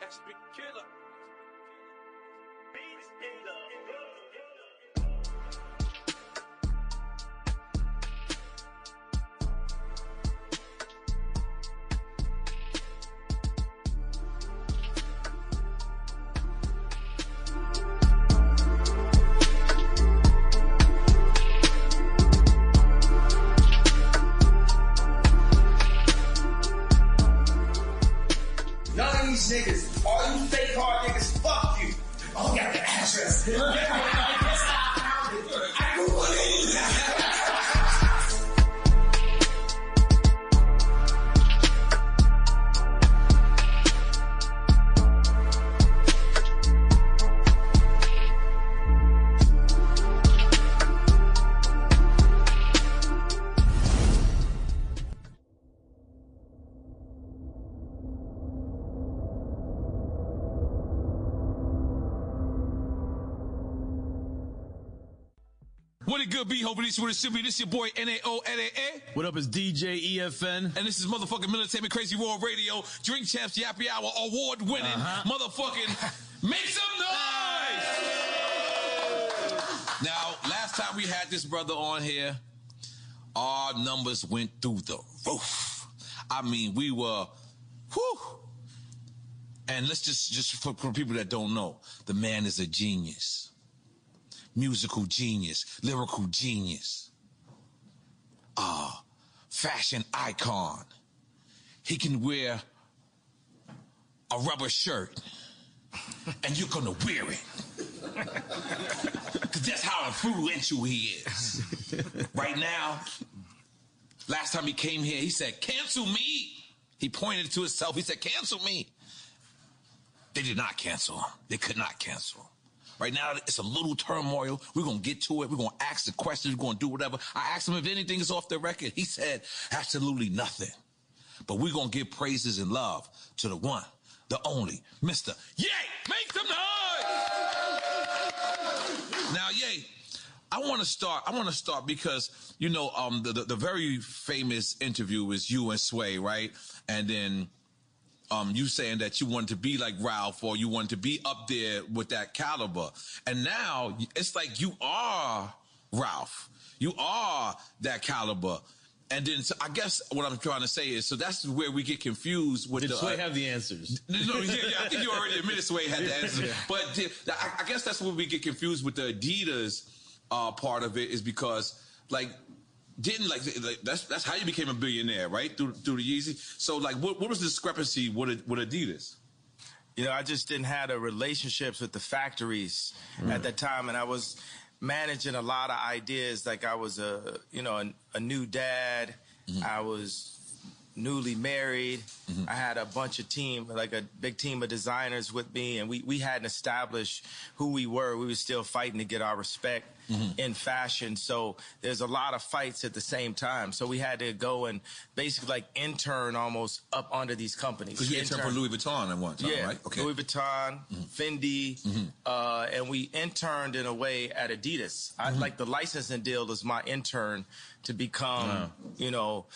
None What it good be? Hoping this is what it should be. This is your boy N-A-O N-A-A. What up, is DJ EFN? And this is motherfucking Military Crazy World Radio, Drink Champs Yappy Hour, award winning, uh-huh. motherfucking make some noise! Now, last time we had this brother on here, our numbers went through the roof. I mean, we were, whew. And let's just, just for, for people that don't know, the man is a genius musical genius, lyrical genius, uh, fashion icon. He can wear a rubber shirt and you're gonna wear it. Cause that's how influential he is. right now, last time he came here, he said, cancel me. He pointed to himself, he said, cancel me. They did not cancel him. They could not cancel him. Right now, it's a little turmoil. We're going to get to it. We're going to ask the questions. We're going to do whatever. I asked him if anything is off the record. He said absolutely nothing. But we're going to give praises and love to the one, the only, Mr. Yay! Make some noise! Now, Yay, I want to start. I want to start because you know, um, the, the the very famous interview was you and Sway, right? And then um, you saying that you wanted to be like Ralph or you wanted to be up there with that caliber. And now it's like you are Ralph. You are that caliber. And then so I guess what I'm trying to say is, so that's where we get confused with Did the. Sway uh, have the answers? no, yeah, yeah, I think you already admitted Sway had the answer. But the, I, I guess that's where we get confused with the Adidas uh, part of it is because, like, didn't like, like that's that's how you became a billionaire, right? Through through the Yeezy. So like, what what was the discrepancy with with Adidas? You know, I just didn't have the relationships with the factories mm. at that time, and I was managing a lot of ideas. Like I was a, you know, a, a new dad. Mm. I was newly married. Mm-hmm. I had a bunch of team, like a big team of designers with me, and we we hadn't established who we were. We were still fighting to get our respect mm-hmm. in fashion. So there's a lot of fights at the same time. So we had to go and basically like intern almost up under these companies. Because you interned for Louis Vuitton at one time, yeah, right? Okay. Louis Vuitton, mm-hmm. Fendi, uh, and we interned in a way at Adidas. I like the licensing deal was my intern to become, you know,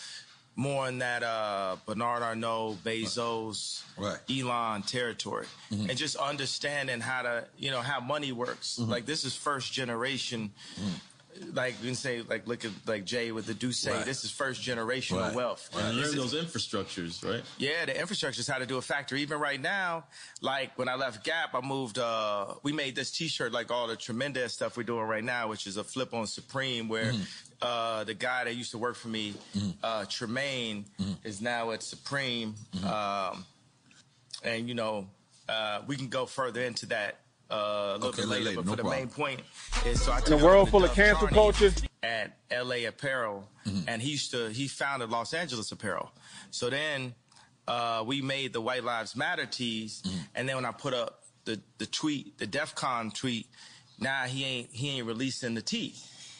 more in that uh, Bernard Arnault, Bezos, Right. Elon territory, mm-hmm. and just understanding how to, you know, how money works. Mm-hmm. Like this is first generation. Mm-hmm. Like you can say, like look at like Jay with the D'Ussé. Right. This is first generational Right. wealth. And This learn those infrastructures, right? yeah, the infrastructure is how to do a factory. Even right now, like when I left Gap, I moved. uh We made this T-shirt, like all the tremendous stuff we're doing right now, which is a flip on Supreme, where uh the guy that used to work for me, uh Tremaine, is now at Supreme, um, and you know uh we can go further into that uh, a little Okay, bit later. later, but no for the problem. main point is, so I In a world full of Dov cancel Charney culture. at LA Apparel, mm-hmm. and he used to he founded Los Angeles Apparel. So then uh, we made the White Lives Matter tees, mm-hmm. and then when I put up the the tweet, the DEF CON tweet, now he ain't he ain't releasing the tee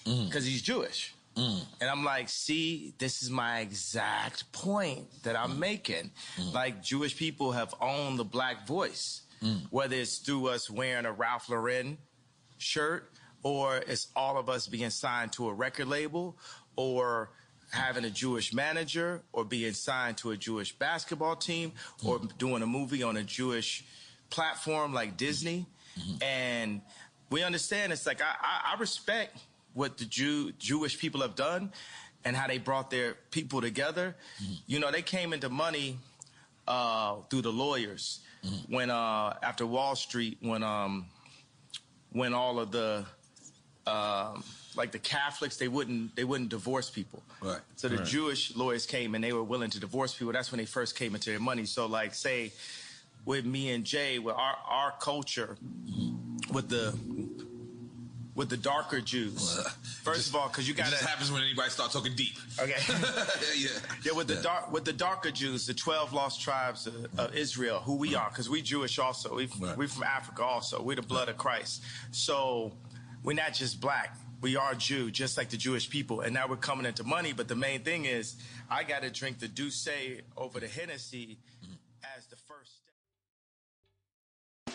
mm-hmm. because he's Jewish. And I'm like, see, this is my exact point that I'm making. Like, Jewish people have owned the black voice, Mm. whether it's through us wearing a Ralph Lauren shirt or it's all of us being signed to a record label or having a Jewish manager or being signed to a Jewish basketball team mm. or doing a movie on a Jewish platform like Disney. Mm-hmm. And we understand it's like I, I, I respect what the Jew Jewish people have done and how they brought their people together. Mm-hmm. You know, they came into money uh, through the lawyers when uh, after Wall Street when um, when all of the um, like the Catholics they wouldn't they wouldn't divorce people. Right. So the Jewish lawyers came and they were willing to divorce people. That's when they first came into their money. So like say with me and Jay, with our our culture, with the with the darker Jews. First of all, because you It got just to happens when anybody starts talking deep. okay. yeah. Yeah, with the dark, with the darker Jews, the twelve lost tribes of, of Israel, who we are, because we Jewish also. We Right. we from Africa also. We're the blood of Christ. So we're not just black. We are Jew, just like the Jewish people. And now we're coming into money. But the main thing is, I got to drink the D'Ussé over the Hennessy mm-hmm. as the first.